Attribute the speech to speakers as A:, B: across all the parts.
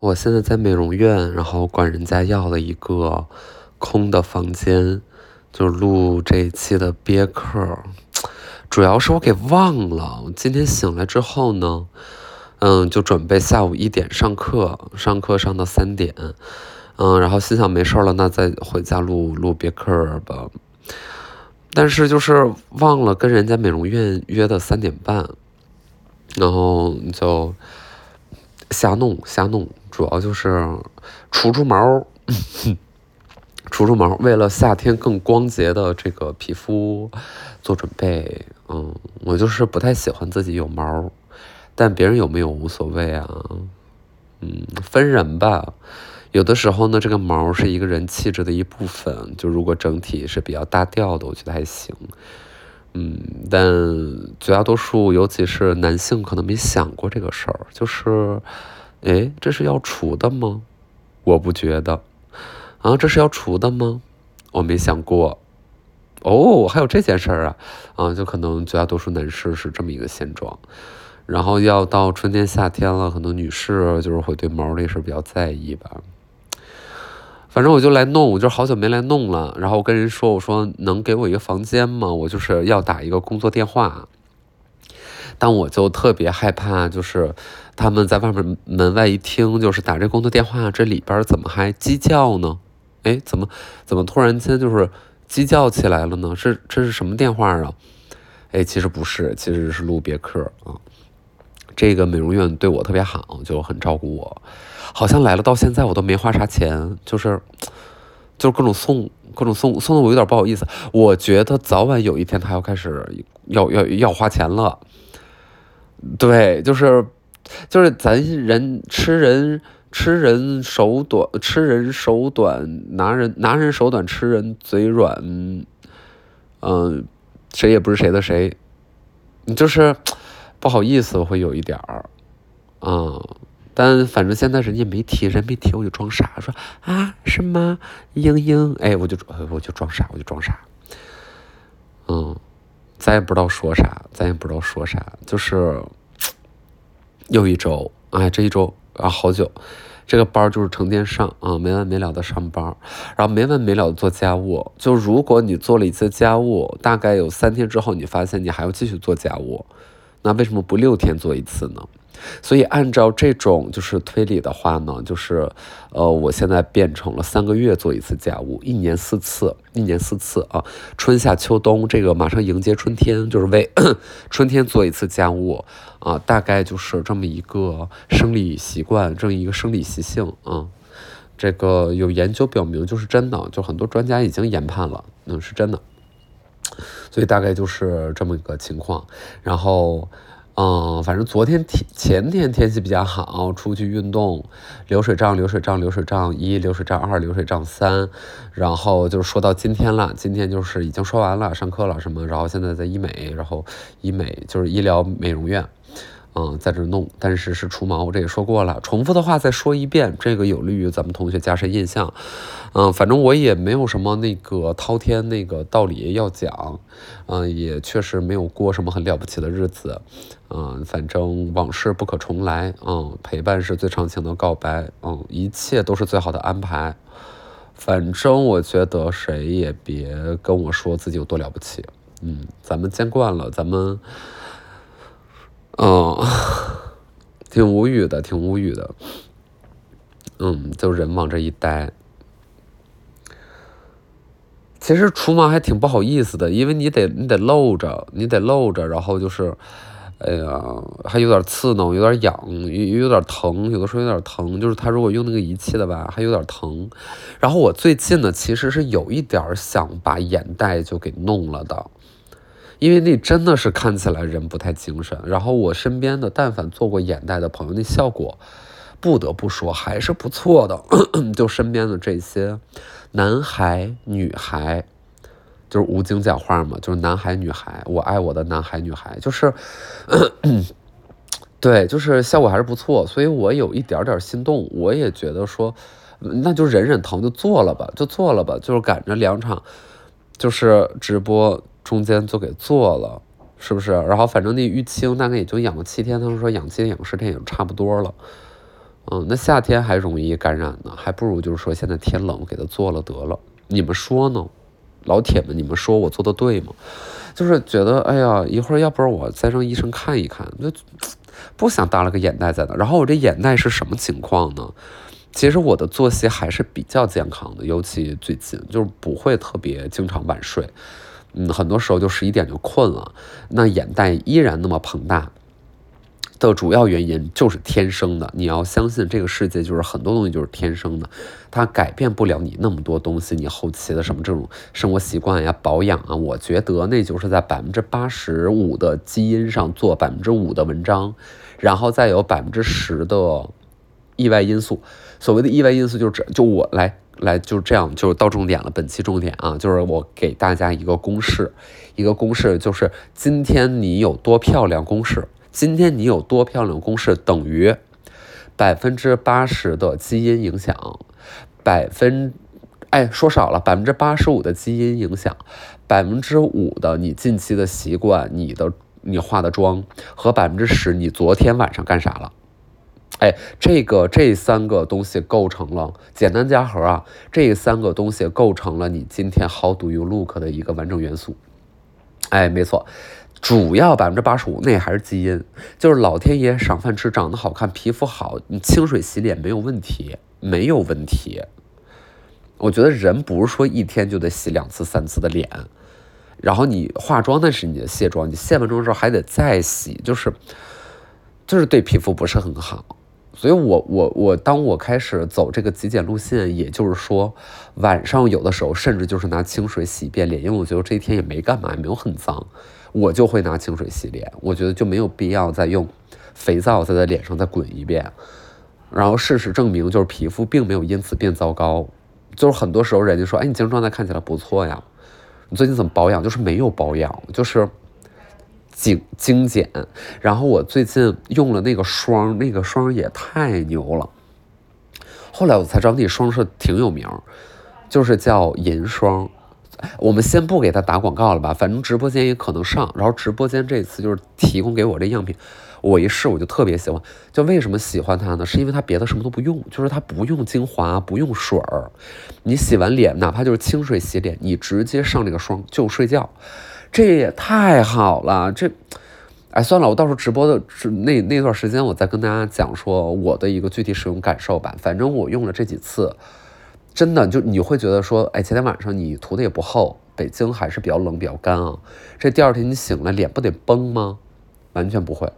A: 我现在在美容院，然后管人家要了一个空的房间，就录这一期的憋客。主要是我给忘了，今天醒来之后呢，嗯，就准备下午一点上课，上课上到三点，嗯，然后心想没事了，那再回家录录憋客吧。但是就是忘了跟人家美容院约的三点半，然后就。瞎弄瞎弄，主要就是除 除毛，除除毛，为了夏天更光洁的这个皮肤做准备。嗯，我就是不太喜欢自己有毛，但别人有没有无所谓啊。嗯，分人吧，有的时候呢，这个毛是一个人气质的一部分。就如果整体是比较大调的，我觉得还行。嗯，但绝大多数，尤其是男性，可能没想过这个事儿，就是，哎，这是要除的吗？我不觉得。啊，这是要除的吗？我没想过。哦，还有这件事儿啊，啊，就可能绝大多数男士是这么一个现状。然后要到春天、夏天了，可能女士就是会对毛这事儿比较在意吧。反正我就来弄，我就好久没来弄了。然后我跟人说：“我说能给我一个房间吗？我就是要打一个工作电话。”但我就特别害怕，就是他们在外面门外一听，就是打这工作电话，这里边怎么还鸡叫呢？哎，怎么怎么突然间就是鸡叫起来了呢？是这是什么电话啊？哎，其实不是，其实是录别克啊。这个美容院对我特别好，就很照顾我。好像来了到现在我都没花啥钱，就是，就是各种送，各种送，送的我有点不好意思。我觉得早晚有一天他要开始要要要花钱了。对，就是，就是咱人吃人吃人手短，吃人手短，拿人拿人手短，吃人嘴软。嗯，谁也不是谁的谁，就是不好意思会有一点儿，嗯。但反正现在人家没提，人没提，我就装傻，说啊是吗？英英，哎，我就我就装傻，我就装傻。嗯，咱也不知道说啥，咱也不知道说啥，就是又一周，哎，这一周啊好久，这个班就是成天上啊，没完没了的上班，然后没完没了的做家务。就如果你做了一次家务，大概有三天之后，你发现你还要继续做家务，那为什么不六天做一次呢？所以按照这种就是推理的话呢，就是，呃，我现在变成了三个月做一次家务，一年四次，一年四次啊，春夏秋冬，这个马上迎接春天，就是为 春天做一次家务啊，大概就是这么一个生理习惯，这么一个生理习性啊，这个有研究表明就是真的，就很多专家已经研判了，嗯，是真的，所以大概就是这么一个情况，然后。嗯，反正昨天天前天天气比较好，出去运动，流水账流水账流水账一流水账二流水账三，然后就是说到今天了，今天就是已经说完了，上课了什么，然后现在在医美，然后医美就是医疗美容院。嗯，在这弄，但是是除毛，我这也说过了。重复的话再说一遍，这个有利于咱们同学加深印象。嗯，反正我也没有什么那个滔天那个道理要讲。嗯，也确实没有过什么很了不起的日子。嗯，反正往事不可重来。嗯，陪伴是最长情的告白。嗯，一切都是最好的安排。反正我觉得谁也别跟我说自己有多了不起。嗯，咱们见惯了，咱们。嗯，挺无语的，挺无语的。嗯，就人往这一待。其实除毛还挺不好意思的，因为你得你得露着，你得露着，然后就是，哎呀，还有点刺挠，有点痒，有有点疼，有的时候有点疼。就是他如果用那个仪器的吧，还有点疼。然后我最近呢，其实是有一点想把眼袋就给弄了的。因为那真的是看起来人不太精神，然后我身边的但凡做过眼袋的朋友，那效果不得不说还是不错的。就身边的这些男孩女孩，就是无精讲话嘛，就是男孩女孩，我爱我的男孩女孩，就是 对，就是效果还是不错，所以我有一点点心动，我也觉得说，那就忍忍疼就做了吧，就做了吧，就是赶着两场，就是直播。中间就给做了，是不是？然后反正那淤青大概也就养了七天，他们说养七天养十天也差不多了。嗯，那夏天还容易感染呢，还不如就是说现在天冷，给他做了得了。你们说呢，老铁们？你们说我做的对吗？就是觉得，哎呀，一会儿要不然我再让医生看一看，就不想搭了个眼袋在那。然后我这眼袋是什么情况呢？其实我的作息还是比较健康的，尤其最近就是不会特别经常晚睡，嗯，很多时候就十一点就困了，那眼袋依然那么膨大。的主要原因就是天生的，你要相信这个世界就是很多东西就是天生的，它改变不了你那么多东西，你后期的什么这种生活习惯呀、保养啊，我觉得那就是在百分之八十五的基因上做百分之五的文章，然后再有百分之十的意外因素。所谓的意外因素就是就我来来就这样就是到重点了，本期重点啊，就是我给大家一个公式，一个公式就是今天你有多漂亮公式。今天你有多漂亮？公式等于百分之八十的基因影响，百分哎说少了，百分之八十五的基因影响，百分之五的你近期的习惯，你的你化的妆和百分之十你昨天晚上干啥了？哎，这个这三个东西构成了简单加和啊，这三个东西构成了你今天 How do you look 的一个完整元素。哎，没错。主要百分之八十五那还是基因，就是老天爷赏饭吃，长得好看，皮肤好，你清水洗脸没有问题，没有问题。我觉得人不是说一天就得洗两次、三次的脸，然后你化妆那是你的卸妆，你卸完妆之后还得再洗，就是就是对皮肤不是很好。所以我我我当我开始走这个极简路线，也就是说晚上有的时候甚至就是拿清水洗一遍脸，因为我觉得这一天也没干嘛，也没有很脏。我就会拿清水洗脸，我觉得就没有必要再用肥皂在在脸上再滚一遍。然后事实证明，就是皮肤并没有因此变糟糕。就是很多时候人家说，哎，你精神状态看起来不错呀，你最近怎么保养？就是没有保养，就是精精简。然后我最近用了那个霜，那个霜也太牛了。后来我才知道那霜是挺有名，就是叫银霜。我们先不给他打广告了吧，反正直播间也可能上。然后直播间这次就是提供给我这样品，我一试我就特别喜欢。就为什么喜欢它呢？是因为它别的什么都不用，就是它不用精华，不用水儿。你洗完脸，哪怕就是清水洗脸，你直接上这个霜就睡觉，这也太好了。这，哎，算了，我到时候直播的那那段时间，我再跟大家讲说我的一个具体使用感受吧。反正我用了这几次。真的就你会觉得说，哎，前天晚上你涂的也不厚，北京还是比较冷比较干啊。这第二天你醒了，脸不得崩吗？完全不会，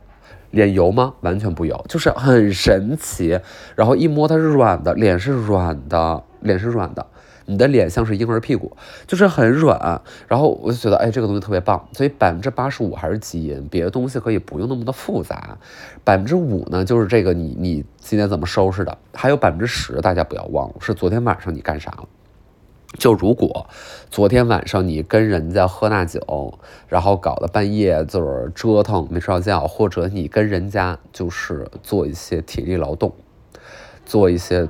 A: 脸油吗？完全不油，就是很神奇。然后一摸它是软的，脸是软的，脸是软的。你的脸像是婴儿屁股，就是很软，然后我就觉得，哎，这个东西特别棒。所以百分之八十五还是基因，别的东西可以不用那么的复杂。百分之五呢，就是这个你你今天怎么收拾的？还有百分之十，大家不要忘了，是昨天晚上你干啥了？就如果昨天晚上你跟人家喝那酒，然后搞得半夜就是折腾没睡觉，或者你跟人家就是做一些体力劳动，做一些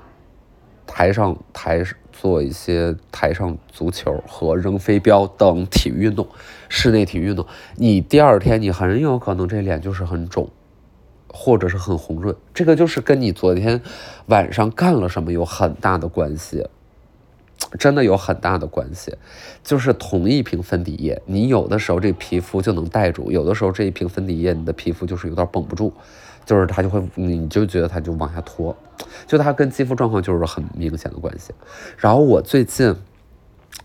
A: 台上台。做一些台上足球和扔飞镖等体育运动，室内体育运动，你第二天你很有可能这脸就是很肿，或者是很红润，这个就是跟你昨天晚上干了什么有很大的关系，真的有很大的关系。就是同一瓶粉底液，你有的时候这皮肤就能带住，有的时候这一瓶粉底液你的皮肤就是有点绷不住。就是它就会，你就觉得它就往下拖，就它跟肌肤状况就是很明显的关系。然后我最近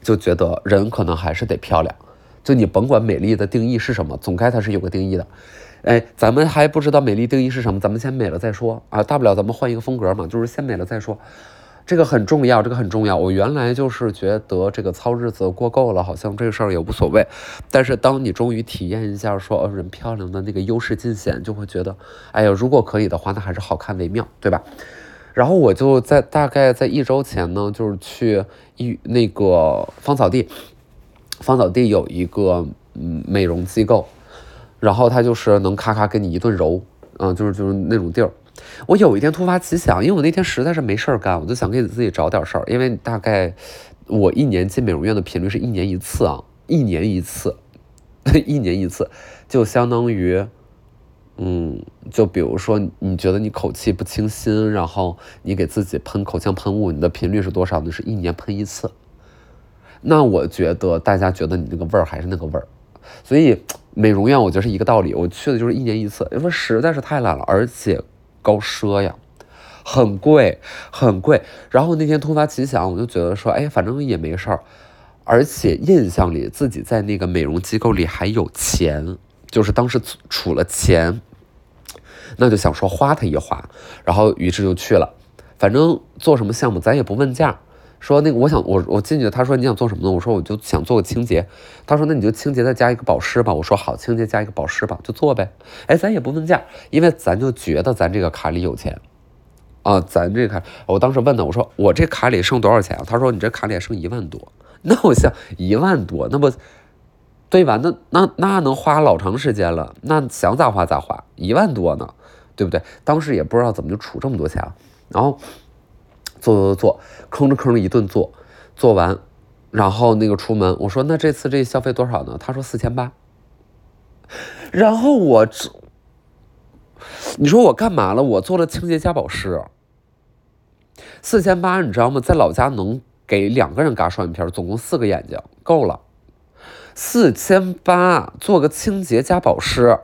A: 就觉得人可能还是得漂亮，就你甭管美丽的定义是什么，总该它是有个定义的。哎，咱们还不知道美丽定义是什么，咱们先美了再说啊，大不了咱们换一个风格嘛，就是先美了再说。这个很重要，这个很重要。我原来就是觉得这个糙日子过够了，好像这个事儿也无所谓。但是当你终于体验一下说哦人漂亮的那个优势尽显，就会觉得，哎呀，如果可以的话，那还是好看为妙，对吧？然后我就在大概在一周前呢，就是去一那个芳草地，芳草地有一个嗯美容机构，然后他就是能咔咔给你一顿揉，嗯，就是就是那种地儿。我有一天突发奇想，因为我那天实在是没事儿干，我就想给自己找点事儿。因为大概我一年进美容院的频率是一年一次啊，一年一次，一年一次，就相当于嗯，就比如说你觉得你口气不清新，然后你给自己喷口腔喷雾，你的频率是多少呢？是一年喷一次。那我觉得大家觉得你那个味儿还是那个味儿，所以美容院我觉得是一个道理。我去的就是一年一次，因为实在是太懒了，而且高奢呀，很贵很贵。然后那天突发奇想，我就觉得说，哎，反正也没事儿，而且印象里自己在那个美容机构里还有钱，就是当时储了钱，那就想说花它一花，然后于是就去了。反正做什么项目咱也不问价。说那个，我想我我进去，他说你想做什么呢？我说我就想做个清洁。他说那你就清洁再加一个保湿吧。我说好，清洁加一个保湿吧，就做呗。哎，咱也不问价，因为咱就觉得咱这个卡里有钱啊。咱这卡，我当时问他，我说我这卡里剩多少钱啊？他说你这卡里还剩一万多。那我想一万多，那不对吧？那那那能花老长时间了。那想咋花咋花，一万多呢，对不对？当时也不知道怎么就出这么多钱，然后。做做做，吭哧吭哧一顿做，做完，然后那个出门，我说那这次这消费多少呢？他说四千八。然后我这，你说我干嘛了？我做了清洁加保湿，四千八，你知道吗？在老家能给两个人嘎双眼皮，总共四个眼睛够了。四千八做个清洁加保湿，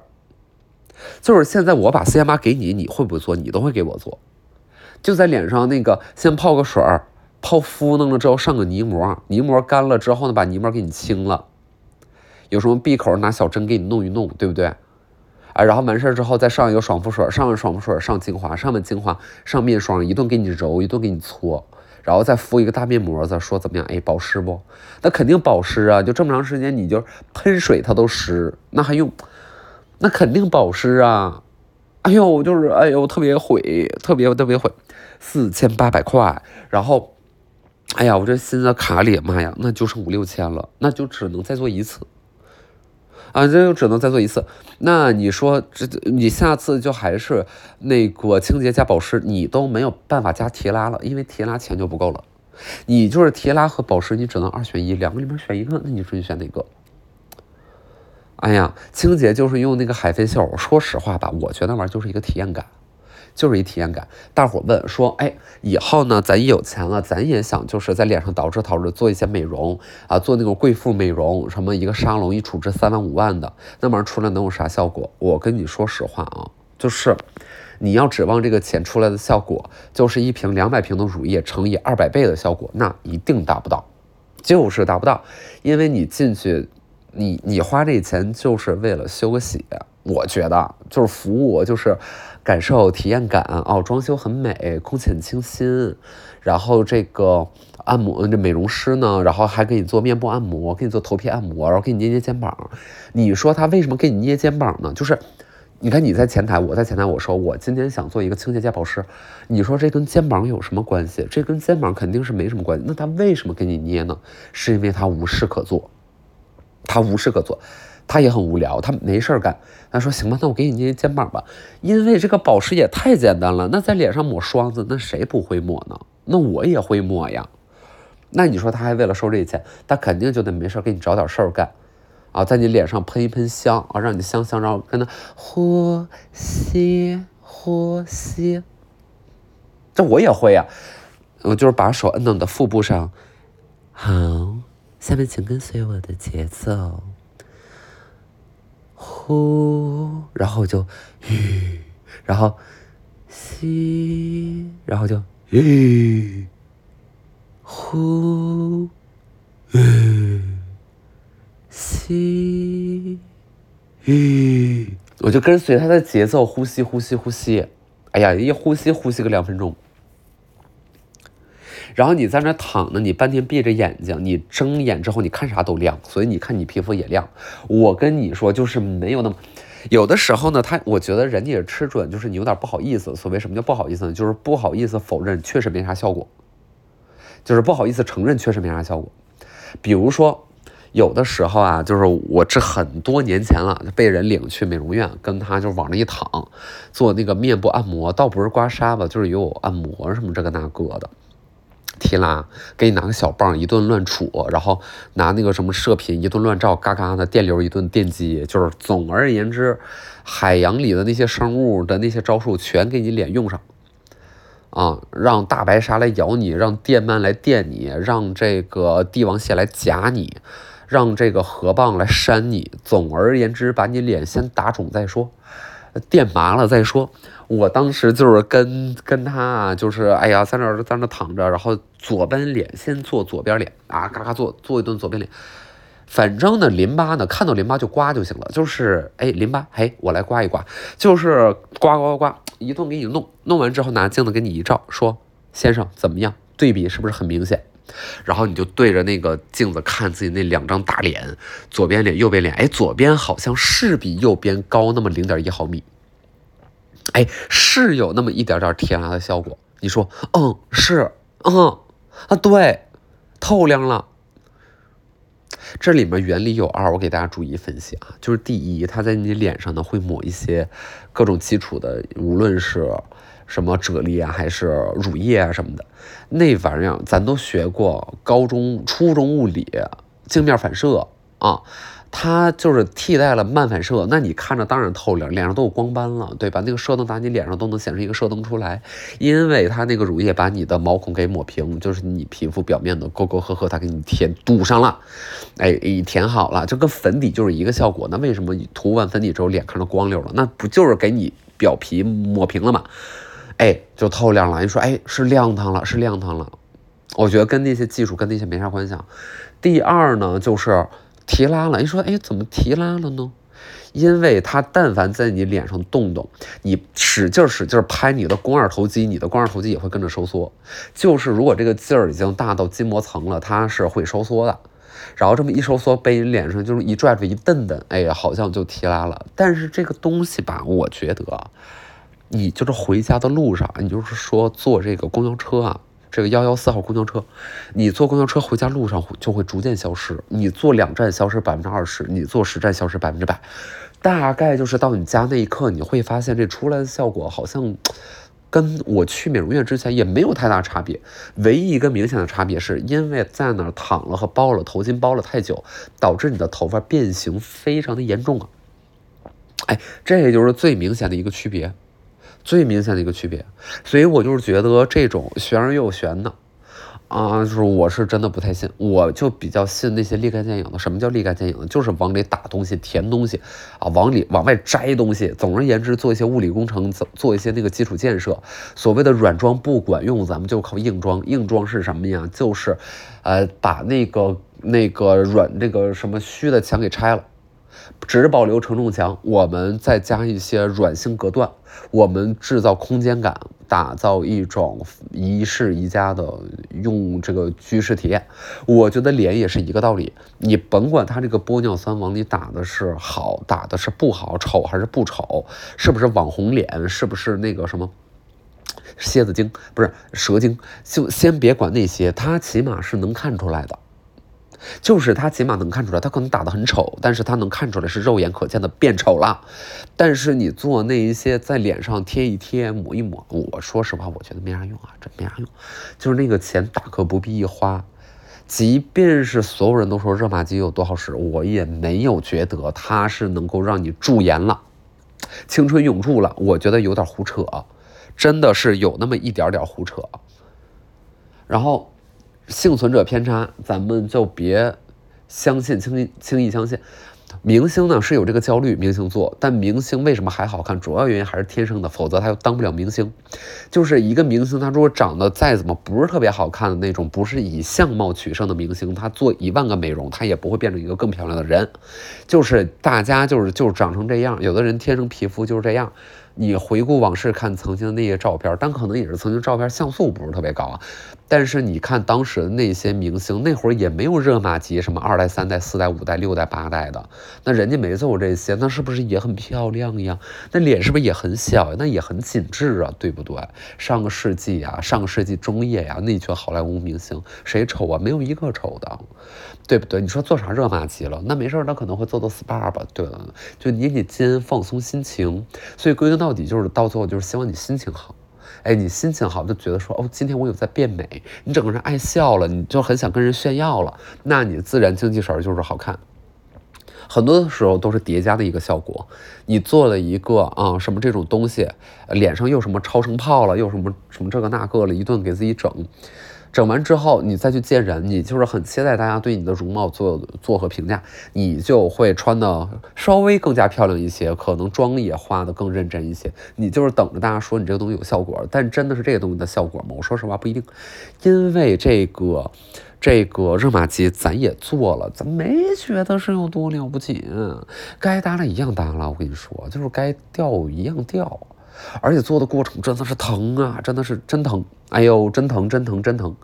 A: 就是现在我把四千八给你，你会不会做？你都会给我做。就在脸上那个，先泡个水儿，泡敷弄了之后上个泥膜，泥膜干了之后呢，把泥膜给你清了。有什么闭口拿小针给你弄一弄，对不对？啊，然后完事儿之后再上一个爽肤水，上完爽肤水上精华，上完精华上面霜，一顿给你揉，一顿给你搓，然后再敷一个大面膜子，说怎么样？哎，保湿不？那肯定保湿啊！就这么长时间，你就喷水它都湿，那还用？那肯定保湿啊！哎呦，就是哎呦，特别毁，特别特别毁。四千八百块，然后，哎呀，我这新的卡里，妈呀，那就剩五六千了，那就只能再做一次，啊，这就只能再做一次。那你说，这你下次就还是那个清洁加保湿，你都没有办法加提拉了，因为提拉钱就不够了。你就是提拉和保湿，你只能二选一，两个里面选一个，那你说你选哪个？哎呀，清洁就是用那个海飞秀，说实话吧，我觉得那玩意儿就是一个体验感。就是一体验感。大伙问说：“哎，以后呢，咱有钱了，咱也想就是在脸上捯饬捯饬，做一些美容啊，做那种贵妇美容，什么一个沙龙一处置三万五万的，那玩意儿出来能有啥效果？我跟你说实话啊，就是你要指望这个钱出来的效果，就是一瓶两百瓶的乳液乘以二百倍的效果，那一定达不到，就是达不到，因为你进去，你你花这钱就是为了休息，我觉得就是服务，就是。感受体验感哦，装修很美，空气很清新，然后这个按摩这美容师呢，然后还给你做面部按摩，给你做头皮按摩，然后给你捏捏肩膀。你说他为什么给你捏肩膀呢？就是你看你在前台，我在前台，我说我今天想做一个清洁加保湿，你说这跟肩膀有什么关系？这跟肩膀肯定是没什么关系。那他为什么给你捏呢？是因为他无事可做，他无事可做。他也很无聊，他没事儿干。他说：“行吧，那我给你捏肩膀吧，因为这个保湿也太简单了。那在脸上抹霜子，那谁不会抹呢？那我也会抹呀。那你说他还为了收这钱，他肯定就得没事给你找点事儿干啊，在你脸上喷一喷香啊，让你香香，然后跟他呼吸呼吸。这我也会呀，我就是把手摁到你的腹部上。好，下面请跟随我的节奏。”呼，然后就吁，然后吸，然后就吁，呼，吁，吸，吁，我就跟随他的节奏呼吸，呼吸，呼吸。哎呀，一呼吸呼吸个两分钟。然后你在那躺着，你半天闭着眼睛，你睁眼之后你看啥都亮，所以你看你皮肤也亮。我跟你说，就是没有那么，有的时候呢，他我觉得人家也吃准，就是你有点不好意思。所谓什么叫不好意思呢？就是不好意思否认确实没啥效果，就是不好意思承认确实没啥效果。比如说，有的时候啊，就是我这很多年前了，被人领去美容院，跟他就往那一躺，做那个面部按摩，倒不是刮痧吧，就是有按摩什么这个那个的。提拉，给你拿个小棒一顿乱杵，然后拿那个什么射频一顿乱照，嘎嘎的电流一顿电击，就是总而言之，海洋里的那些生物的那些招数全给你脸用上。啊，让大白鲨来咬你，让电鳗来电你，让这个帝王蟹来夹你，让这个河蚌来扇你。总而言之，把你脸先打肿再说，电麻了再说。我当时就是跟跟他啊，就是哎呀，在那儿在那躺着，然后左边脸先做左边脸啊，嘎嘎做做一顿左边脸。反正呢，淋巴呢，看到淋巴就刮就行了，就是哎，淋巴，嘿，我来刮一刮，就是刮刮刮刮，一顿给你弄，弄完之后拿镜子给你一照，说先生怎么样？对比是不是很明显？然后你就对着那个镜子看自己那两张大脸，左边脸，右边脸，哎，左边好像是比右边高那么零点一毫米，哎，是有那么一点点提拉的效果。你说，嗯，是，嗯，啊，对，透亮了。这里面原理有二，我给大家逐一分析啊。就是第一，它在你脸上呢会抹一些各种基础的，无论是什么啫喱啊，还是乳液啊什么的，那玩意儿咱都学过，高中、初中物理，镜面反射啊。它就是替代了漫反射，那你看着当然透亮，脸上都有光斑了，对吧？那个射灯打你脸上都能显示一个射灯出来，因为它那个乳液把你的毛孔给抹平，就是你皮肤表面的沟沟壑壑，它给你填堵上了，哎，你填好了，就跟粉底就是一个效果。那为什么你涂完粉底之后脸看着光溜了？那不就是给你表皮抹平了吗？哎，就透亮了。你说，哎，是亮堂了，是亮堂了。我觉得跟那些技术跟那些没啥关系。第二呢，就是。提拉了，你说，哎，怎么提拉了呢？因为它但凡在你脸上动动，你使劲使劲拍你的肱二头肌，你的肱二头肌也会跟着收缩。就是如果这个劲儿已经大到筋膜层了，它是会收缩的。然后这么一收缩，被你脸上就是一拽着一蹬蹬，哎呀，好像就提拉了。但是这个东西吧，我觉得，你就是回家的路上，你就是说坐这个公交车啊。这个幺幺四号公交车，你坐公交车回家路上就会逐渐消失。你坐两站消失百分之二十，你坐十站消失百分之百。大概就是到你家那一刻，你会发现这出来的效果好像跟我去美容院之前也没有太大差别。唯一一个明显的差别是因为在那儿躺了和包了头巾包了太久，导致你的头发变形非常的严重啊。哎，这也就是最明显的一个区别。最明显的一个区别，所以我就是觉得这种玄而又玄的，啊，就是我是真的不太信，我就比较信那些立竿见影的。什么叫立竿见影的？就是往里打东西、填东西，啊，往里往外摘东西。总而言之，做一些物理工程，做做一些那个基础建设。所谓的软装不管用，咱们就靠硬装。硬装是什么呀？就是，呃，把那个那个软那个什么虚的墙给拆了。只保留承重墙，我们再加一些软性隔断，我们制造空间感，打造一种一室一家的用这个居室体验。我觉得脸也是一个道理，你甭管它这个玻尿酸往里打的是好，打的是不好，丑还是不丑，是不是网红脸，是不是那个什么蝎子精，不是蛇精，就先别管那些，它起码是能看出来的。就是他起码能看出来，他可能打得很丑，但是他能看出来是肉眼可见的变丑了。但是你做那一些在脸上贴一贴、抹一抹，我说实话，我觉得没啥用啊，真没啥用。就是那个钱大可不必一花，即便是所有人都说热玛吉有多好使，我也没有觉得它是能够让你驻颜了、青春永驻了。我觉得有点胡扯，真的是有那么一点点胡扯。然后。幸存者偏差，咱们就别相信，轻易轻易相信。明星呢是有这个焦虑，明星做，但明星为什么还好看？主要原因还是天生的，否则他又当不了明星。就是一个明星，他如果长得再怎么不是特别好看的那种，不是以相貌取胜的明星，他做一万个美容，他也不会变成一个更漂亮的人。就是大家就是就是长成这样，有的人天生皮肤就是这样。你回顾往事，看曾经的那些照片，但可能也是曾经照片像素不是特别高啊。但是你看当时的那些明星，那会儿也没有热玛吉，什么二代、三代、四代、五代、六代、八代的，那人家没做这些，那是不是也很漂亮呀？那脸是不是也很小呀？那也很紧致啊，对不对？上个世纪啊，上个世纪中叶呀，那群好莱坞明星谁丑啊？没有一个丑的，对不对？你说做啥热玛吉了？那没事他可能会做做 SPA 吧，对吧？就捏捏肩，放松心情。所以归根到底就是到最后就是希望你心情好，哎，你心情好就觉得说，哦，今天我有在变美，你整个人爱笑了，你就很想跟人炫耀了，那你自然精气神就是好看。很多的时候都是叠加的一个效果。你做了一个啊什么这种东西，脸上又什么超声炮了，又什么什么这个那个了，一顿给自己整。整完之后，你再去见人，你就是很期待大家对你的容貌做做和评价，你就会穿的稍微更加漂亮一些，可能妆也化的更认真一些。你就是等着大家说你这个东西有效果，但真的是这个东西的效果吗？我说实话不一定，因为这个这个热玛吉咱也做了，咱没觉得是有多了不起，该耷拉一样耷拉，我跟你说，就是该掉一样掉。而且做的过程真的是疼啊，真的是真疼，哎呦，真疼，真疼，真疼。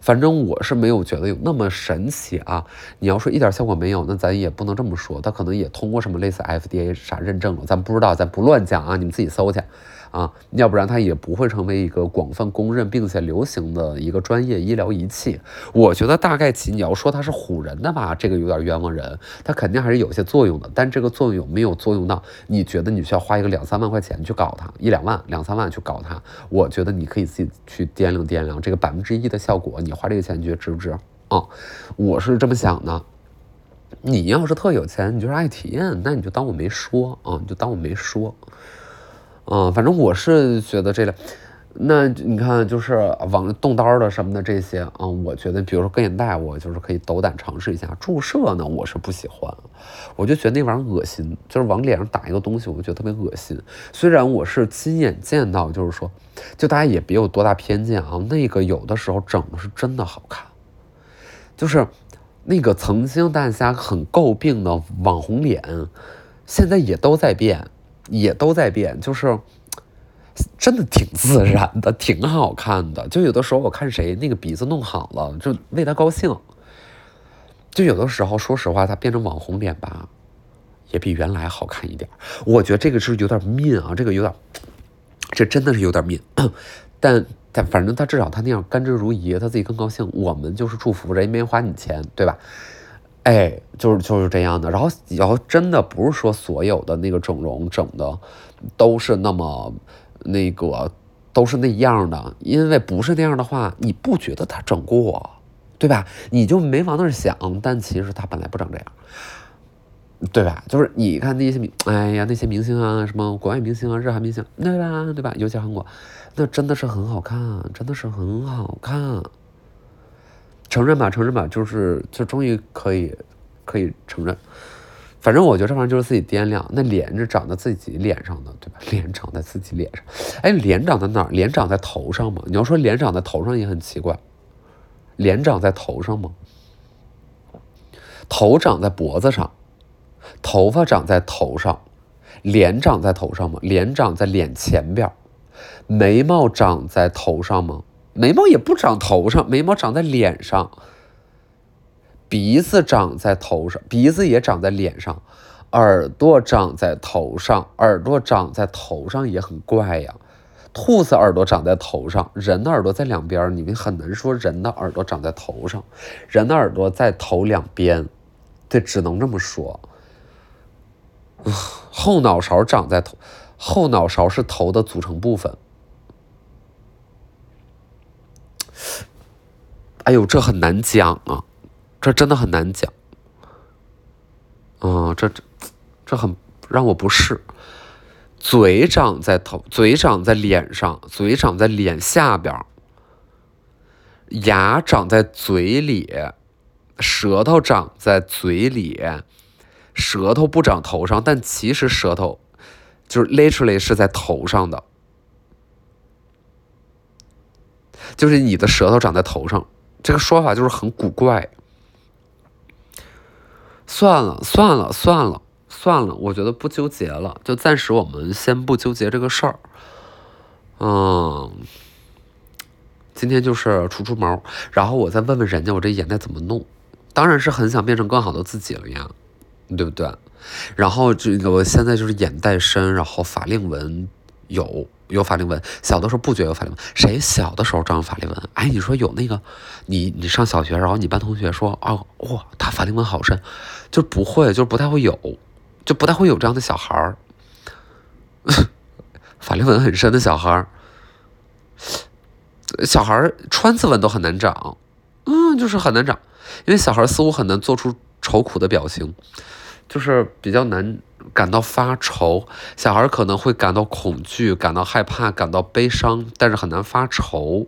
A: 反正我是没有觉得有那么神奇啊。你要说一点效果没有，那咱也不能这么说，他可能也通过什么类似 FDA 啥认证了，咱不知道，咱不乱讲啊，你们自己搜去。啊，要不然它也不会成为一个广泛公认并且流行的一个专业医疗仪器。我觉得大概其你要说它是唬人的吧，这个有点冤枉人。它肯定还是有些作用的，但这个作用有没有作用到你觉得你需要花一个两三万块钱去搞它，一两万、两三万去搞它？我觉得你可以自己去掂量掂量这个百分之一的效果，你花这个钱你觉得值不值？啊，我是这么想的。你要是特有钱，你就是爱体验，那你就当我没说啊，你就当我没说。嗯，反正我是觉得这类，那你看，就是往动刀的什么的这些啊，我觉得，比如说割眼袋，我就是可以斗胆尝试一下。注射呢，我是不喜欢，我就觉得那玩意儿恶心，就是往脸上打一个东西，我就觉得特别恶心。虽然我是亲眼见到，就是说，就大家也别有多大偏见啊，那个有的时候整的是真的好看，就是那个曾经大家很诟病的网红脸，现在也都在变。也都在变，就是真的挺自然的，挺好看的。就有的时候我看谁那个鼻子弄好了，就为他高兴。就有的时候，说实话，他变成网红脸吧，也比原来好看一点。我觉得这个是有点命啊，这个有点，这真的是有点命。但但反正他至少他那样甘之如饴，他自己更高兴。我们就是祝福，人没花你钱，对吧？哎，就是就是这样的。然后，然后真的不是说所有的那个整容整的都是那么那个都是那样的，因为不是那样的话，你不觉得他整过，对吧？你就没往那儿想。但其实他本来不长这样，对吧？就是你看那些明，哎呀，那些明星啊，什么国外明星啊，日韩明星，对吧？对吧？尤其韩国，那真的是很好看，真的是很好看。承认吧，承认吧，就是就终于可以，可以承认。反正我觉得这玩意儿就是自己掂量。那脸是长在自己脸上的，对吧？脸长在自己脸上。哎，脸长在哪儿？脸长在头上吗？你要说脸长在头上也很奇怪。脸长在头上吗？头长在脖子上，头发长在头上，脸长在头上吗？脸长在脸前边，眉毛长在头上吗？眉毛也不长头上，眉毛长在脸上。鼻子长在头上，鼻子也长在脸上。耳朵长在头上，耳朵长在头上也很怪呀。兔子耳朵长在头上，人的耳朵在两边，你们很难说人的耳朵长在头上，人的耳朵在头两边，这只能这么说。后脑勺长在头，后脑勺是头的组成部分。哎呦，这很难讲啊，这真的很难讲。啊，这这这很让我不适。嘴长在头，嘴长在脸上，嘴长在脸下边牙长在嘴里，舌头长在嘴里，舌头不长头上，但其实舌头就是 literally 是在头上的，就是你的舌头长在头上。这个说法就是很古怪。算了算了算了算了，我觉得不纠结了，就暂时我们先不纠结这个事儿。嗯，今天就是除除毛，然后我再问问人家我这眼袋怎么弄。当然是很想变成更好的自己了呀，对不对？然后这个我现在就是眼袋深，然后法令纹有。有法令纹，小的时候不觉得有法令纹。谁小的时候长法令纹？哎，你说有那个，你你上小学，然后你班同学说，哦哇，他法令纹好深，就不会，就不太会有，就不太会有这样的小孩儿，法令纹很深的小孩儿，小孩川字纹都很难长，嗯，就是很难长，因为小孩似乎很难做出愁苦的表情，就是比较难感到发愁。小孩可能会感到恐惧、感到害怕、感到悲伤，但是很难发愁。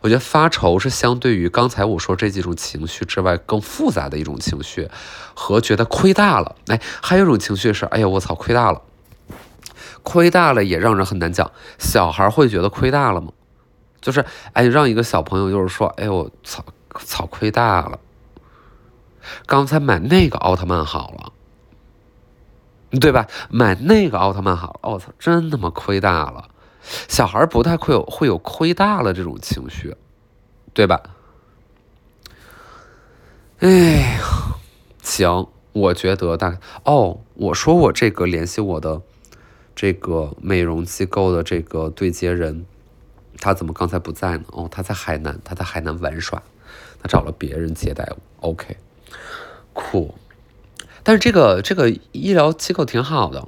A: 我觉得发愁是相对于刚才我说这几种情绪之外更复杂的一种情绪，和觉得亏大了。哎，还有一种情绪是，哎呀，我操，亏大了。亏大了也让人很难讲。小孩会觉得亏大了吗？就是，哎，让一个小朋友就是说，哎呦，操，操，亏大了。刚才买那个奥特曼好了，对吧？买那个奥特曼好，我操，真他妈亏大了。小孩不太会有会有亏大了这种情绪，对吧？哎呀，行，我觉得大概哦，我说我这个联系我的这个美容机构的这个对接人。他怎么刚才不在呢？哦，他在海南，他在海南玩耍，他找了别人接待我。OK，酷。但是这个这个医疗机构挺好的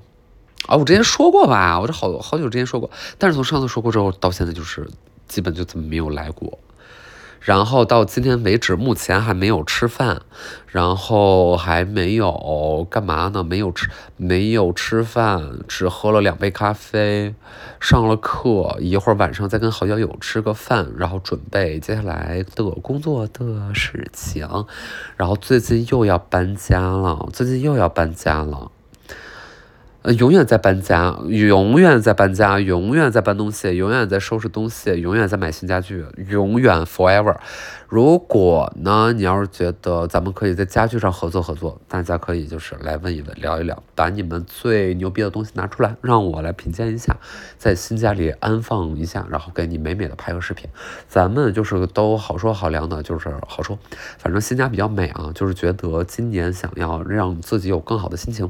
A: 啊，我之前说过吧，我这好好久之前说过，但是从上次说过之后到现在就是基本就怎么没有来过。然后到今天为止，目前还没有吃饭，然后还没有干嘛呢？没有吃，没有吃饭，只喝了两杯咖啡，上了课，一会儿晚上再跟好友友吃个饭，然后准备接下来的工作的事情。然后最近又要搬家了，最近又要搬家了。永远在搬家，永远在搬家，永远在搬东西，永远在收拾东西，永远在买新家具，永远 forever。如果呢，你要是觉得咱们可以在家具上合作合作，大家可以就是来问一问，聊一聊，把你们最牛逼的东西拿出来，让我来品鉴一下，在新家里安放一下，然后给你美美的拍个视频，咱们就是都好说好聊的，就是好说，反正新家比较美啊，就是觉得今年想要让自己有更好的心情。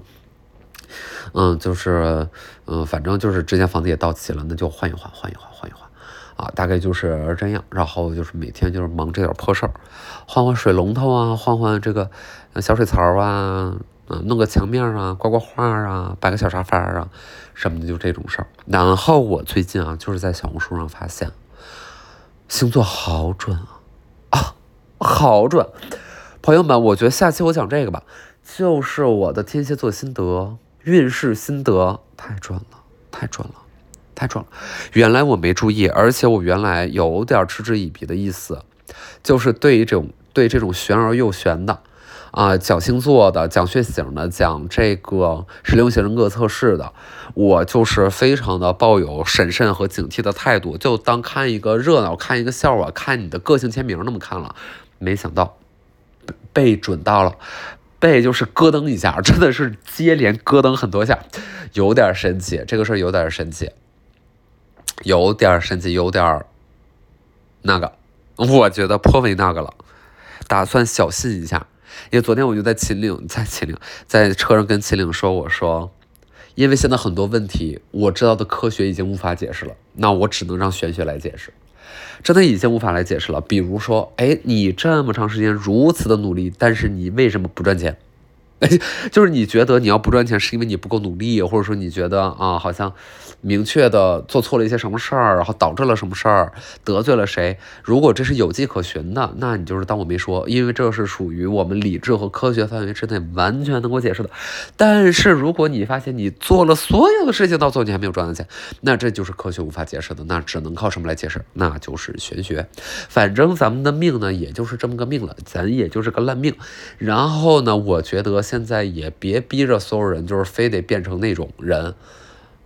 A: 嗯，就是，嗯，反正就是之前房子也到期了，那就换一换，换一换，换一换，啊，大概就是这样。然后就是每天就是忙这点破事儿，换换水龙头啊，换换这个小水槽啊，嗯，弄个墙面啊，挂挂画啊，摆个小沙发啊，什么的，就这种事儿。然后我最近啊，就是在小红书上发现，星座好准啊，啊，好准。朋友们，我觉得下期我讲这个吧，就是我的天蝎座心得。运势心得太准了，太准了，太准了！原来我没注意，而且我原来有点嗤之以鼻的意思，就是对于这种对这种玄而又玄的啊，讲星座的、讲血型的、讲这个十六型人格测试的，我就是非常的抱有审慎和警惕的态度，就当看一个热闹、看一个笑话、看你的个性签名那么看了。没想到被准到了。背就是咯噔一下，真的是接连咯噔很多下，有点神奇。这个事儿有点神奇，有点神奇，有点那个，我觉得颇为那个了。打算小心一下，因为昨天我就在秦岭，在秦岭，在车上跟秦岭说，我说，因为现在很多问题我知道的科学已经无法解释了，那我只能让玄学来解释。真的已经无法来解释了。比如说，哎，你这么长时间如此的努力，但是你为什么不赚钱？就是你觉得你要不赚钱，是因为你不够努力，或者说你觉得啊，好像。明确的做错了一些什么事儿，然后导致了什么事儿，得罪了谁？如果这是有迹可循的，那你就是当我没说，因为这是属于我们理智和科学范围之内完全能够解释的。但是如果你发现你做了所有的事情，到最后你还没有赚到钱，那这就是科学无法解释的，那只能靠什么来解释？那就是玄学。反正咱们的命呢，也就是这么个命了，咱也就是个烂命。然后呢，我觉得现在也别逼着所有人，就是非得变成那种人。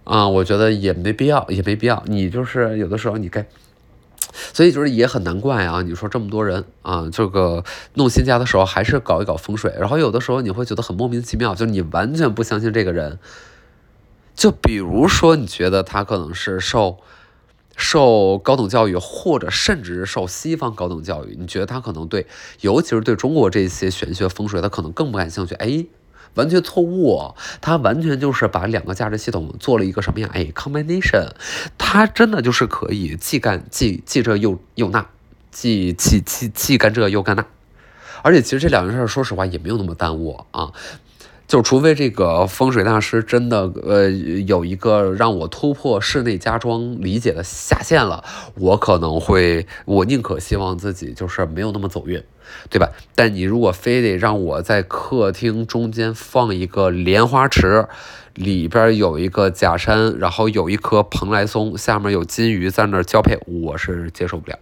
A: 啊，我觉得也没必要，也没必要。你就是有的时候你该，所以就是也很难怪啊。你说这么多人啊，这个弄新家的时候还是搞一搞风水，然后有的时候你会觉得很莫名其妙，就你完全不相信这个人。就比如说，你觉得他可能是受受高等教育，或者甚至是受西方高等教育，你觉得他可能对，尤其是对中国这些玄学风水，他可能更不感兴趣。哎。完全错误，他完全就是把两个价值系统做了一个什么呀？哎，combination，他真的就是可以既干既既这又又那，既既既既干这又干那，而且其实这两件事，说实话也没有那么耽误啊。就除非这个风水大师真的呃有一个让我突破室内家装理解的下限了，我可能会我宁可希望自己就是没有那么走运，对吧？但你如果非得让我在客厅中间放一个莲花池，里边有一个假山，然后有一棵蓬莱松，下面有金鱼在那儿交配，我是接受不了。